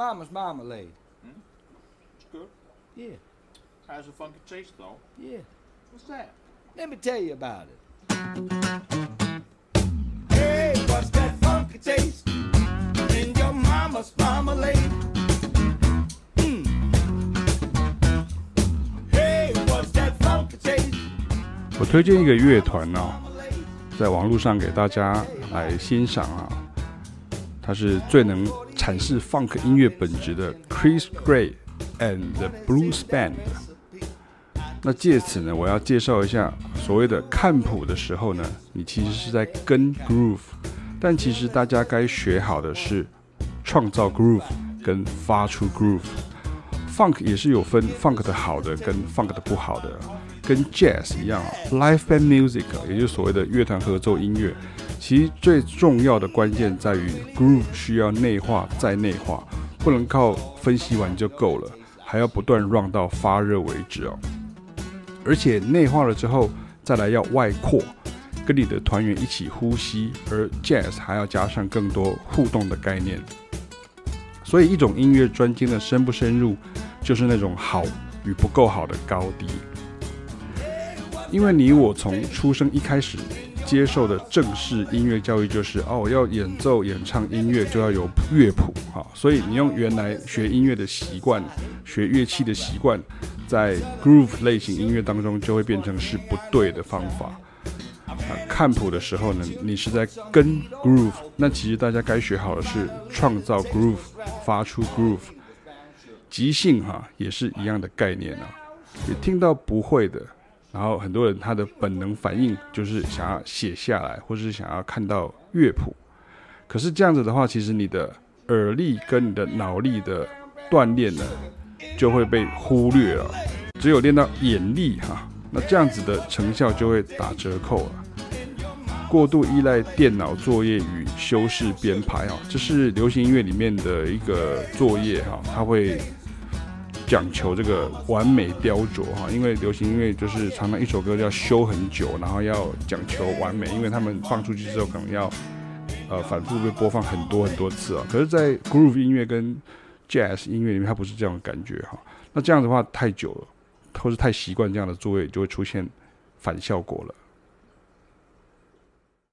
Mama's Marmalade. It's good. Yeah, Has a funky taste though. yeah. What's that? Let me tell you about it. Hey, what's that funky taste in your mama's marmalade? Mm. Hey, what's that funky taste? 我推荐一个乐团哦，在网络上给大家来欣赏啊， 它是最能阐释 funk 音乐本质的 Chris Gray and the Blues Band。那借此呢，我要介绍一下所谓的看谱的时候呢，你其实是在跟 groove，但其实大家该学好的是创造 groove 跟发出 groove。Funk 也是有分 funk 的好的跟 funk 的不好的，跟 jazz 一样啊，live and music 也就是所谓的乐团合奏音乐，其最重要的关键在于 groove 需要内化再内化，不能靠分析完就够了，还要不断 run 到发热为止哦。而且内化了之后，再来要外扩，跟你的团员一起呼吸，而 jazz 还要加上更多互动的概念。所以，一种音乐专精的深不深入，就是那种好与不够好的高低。因为你我从出生一开始接受的正式音乐教育就是哦，要演奏演唱音乐就要有乐谱哈，所以你用原来学音乐的习惯、学乐器的习惯，在 groove 类型音乐当中就会变成是不对的方法。看谱的时候呢，你是在跟 groove，那其实大家该学好的是创造 groove，发出 groove。即兴哈也是一样的概念啊，也听到不会的。然后很多人他的本能反应就是想要写下来，或是想要看到乐谱。可是这样子的话，其实你的耳力跟你的脑力的锻炼呢，就会被忽略了。只有练到眼力哈，那这样子的成效就会打折扣了。过度依赖电脑作业与修饰编排啊，这是流行音乐里面的一个作业哈，它会。讲求这个完美雕琢哈，因为流行音乐就是常常一首歌要修很久，然后要讲求完美，因为他们放出去之后可能要呃反复被播放很多很多次啊。可是，在 groove 音乐跟 jazz 音乐里面，它不是这样的感觉哈。那这样的话太久了，或是太习惯这样的作业，就会出现反效果了。